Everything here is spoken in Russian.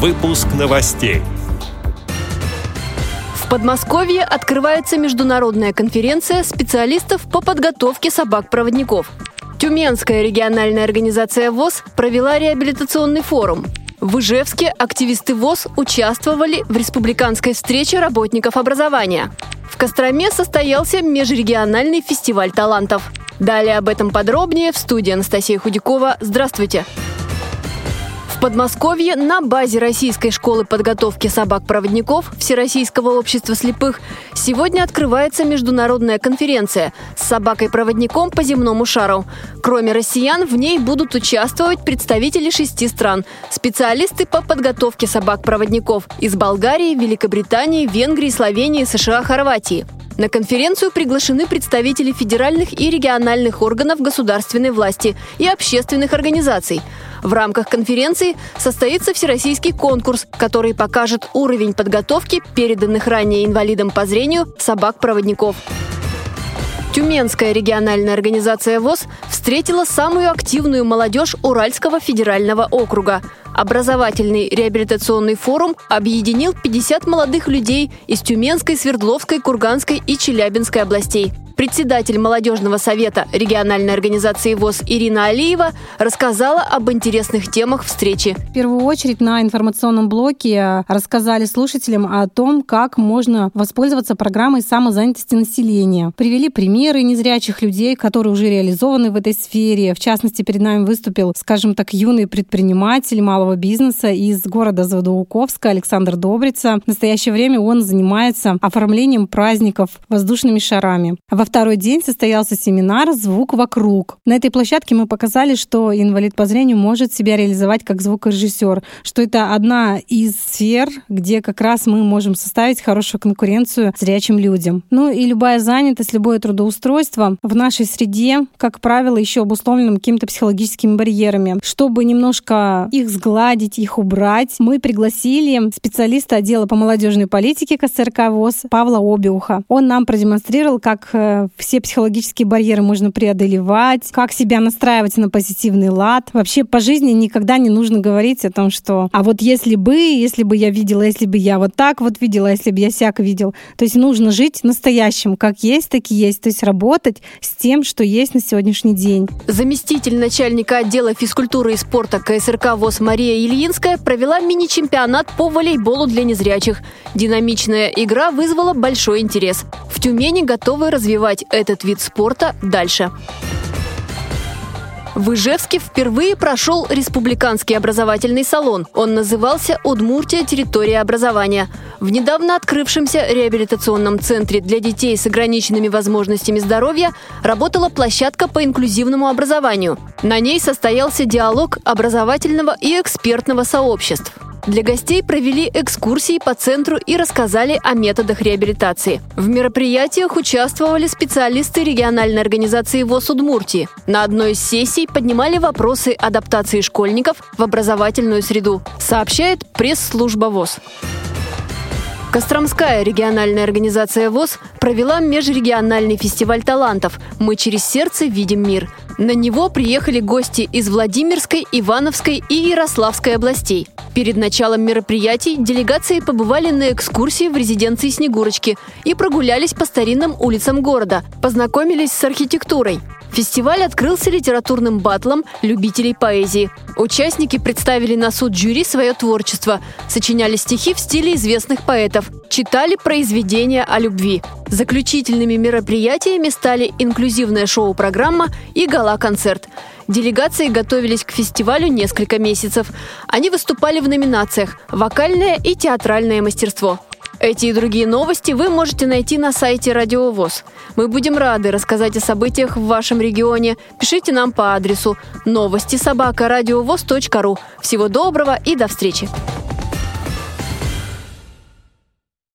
Выпуск новостей. В Подмосковье открывается международная конференция специалистов по подготовке собак-проводников. Тюменская региональная организация ВОЗ провела реабилитационный форум. В Ижевске активисты ВОЗ участвовали в республиканской встрече работников образования. В Костроме состоялся межрегиональный фестиваль талантов. Далее об этом подробнее в студии Анастасия Худякова. Здравствуйте! В Подмосковье на базе Российской школы подготовки собак-проводников Всероссийского общества слепых сегодня открывается международная конференция с собакой-проводником по земному шару. Кроме россиян, в ней будут участвовать представители шести стран, специалисты по подготовке собак-проводников из Болгарии, Великобритании, Венгрии, Словении, США, Хорватии. На конференцию приглашены представители федеральных и региональных органов государственной власти и общественных организаций. В рамках конференции состоится всероссийский конкурс, который покажет уровень подготовки переданных ранее инвалидам по зрению собак-проводников. Тюменская региональная организация ВОЗ встретила самую активную молодежь Уральского федерального округа. Образовательный реабилитационный форум объединил 50 молодых людей из Тюменской, Свердловской, Курганской и Челябинской областей – Председатель молодежного совета региональной организации ВОЗ Ирина Алиева рассказала об интересных темах встречи. В первую очередь на информационном блоке рассказали слушателям о том, как можно воспользоваться программой самозанятости населения. Привели примеры незрячих людей, которые уже реализованы в этой сфере. В частности, перед нами выступил, скажем так, юный предприниматель малого бизнеса из города Заводоуковска Александр Добрица. В настоящее время он занимается оформлением праздников воздушными шарами. Во второй день состоялся семинар «Звук вокруг». На этой площадке мы показали, что инвалид по зрению может себя реализовать как звукорежиссер, что это одна из сфер, где как раз мы можем составить хорошую конкуренцию зрячим людям. Ну и любая занятость, любое трудоустройство в нашей среде, как правило, еще обусловлено какими-то психологическими барьерами. Чтобы немножко их сгладить, их убрать, мы пригласили специалиста отдела по молодежной политике КСРК ВОЗ Павла Обиуха. Он нам продемонстрировал, как э, все психологические барьеры можно преодолевать, как себя настраивать на позитивный лад. Вообще по жизни никогда не нужно говорить о том, что а вот если бы, если бы я видела, если бы я вот так вот видела, если бы я всяк видел. То есть нужно жить настоящим, как есть, так и есть. То есть работать с тем, что есть на сегодняшний день. Заместитель начальника отдела физкультуры и спорта КСРК ВОЗ Мария Ильинская провела мини-чемпионат по волейболу для незрячих. Динамичная игра вызвала большой интерес. В Тюмени готовы развивать этот вид спорта дальше. В Ижевске впервые прошел республиканский образовательный салон. Он назывался «Удмуртия. Территория образования». В недавно открывшемся реабилитационном центре для детей с ограниченными возможностями здоровья работала площадка по инклюзивному образованию. На ней состоялся диалог образовательного и экспертного сообществ. Для гостей провели экскурсии по центру и рассказали о методах реабилитации. В мероприятиях участвовали специалисты региональной организации ВОЗ Удмуртии. На одной из сессий поднимали вопросы адаптации школьников в образовательную среду, сообщает пресс-служба ВОЗ. Костромская региональная организация ВОЗ провела межрегиональный фестиваль талантов «Мы через сердце видим мир». На него приехали гости из Владимирской, Ивановской и Ярославской областей. Перед началом мероприятий делегации побывали на экскурсии в резиденции Снегурочки и прогулялись по старинным улицам города, познакомились с архитектурой. Фестиваль открылся литературным батлом любителей поэзии. Участники представили на суд жюри свое творчество, сочиняли стихи в стиле известных поэтов, читали произведения о любви. Заключительными мероприятиями стали инклюзивная шоу-программа и гала-концерт. Делегации готовились к фестивалю несколько месяцев. Они выступали в номинациях «Вокальное и театральное мастерство». Эти и другие новости вы можете найти на сайте Радио ВОЗ. Мы будем рады рассказать о событиях в вашем регионе. Пишите нам по адресу новости собака ру. Всего доброго и до встречи!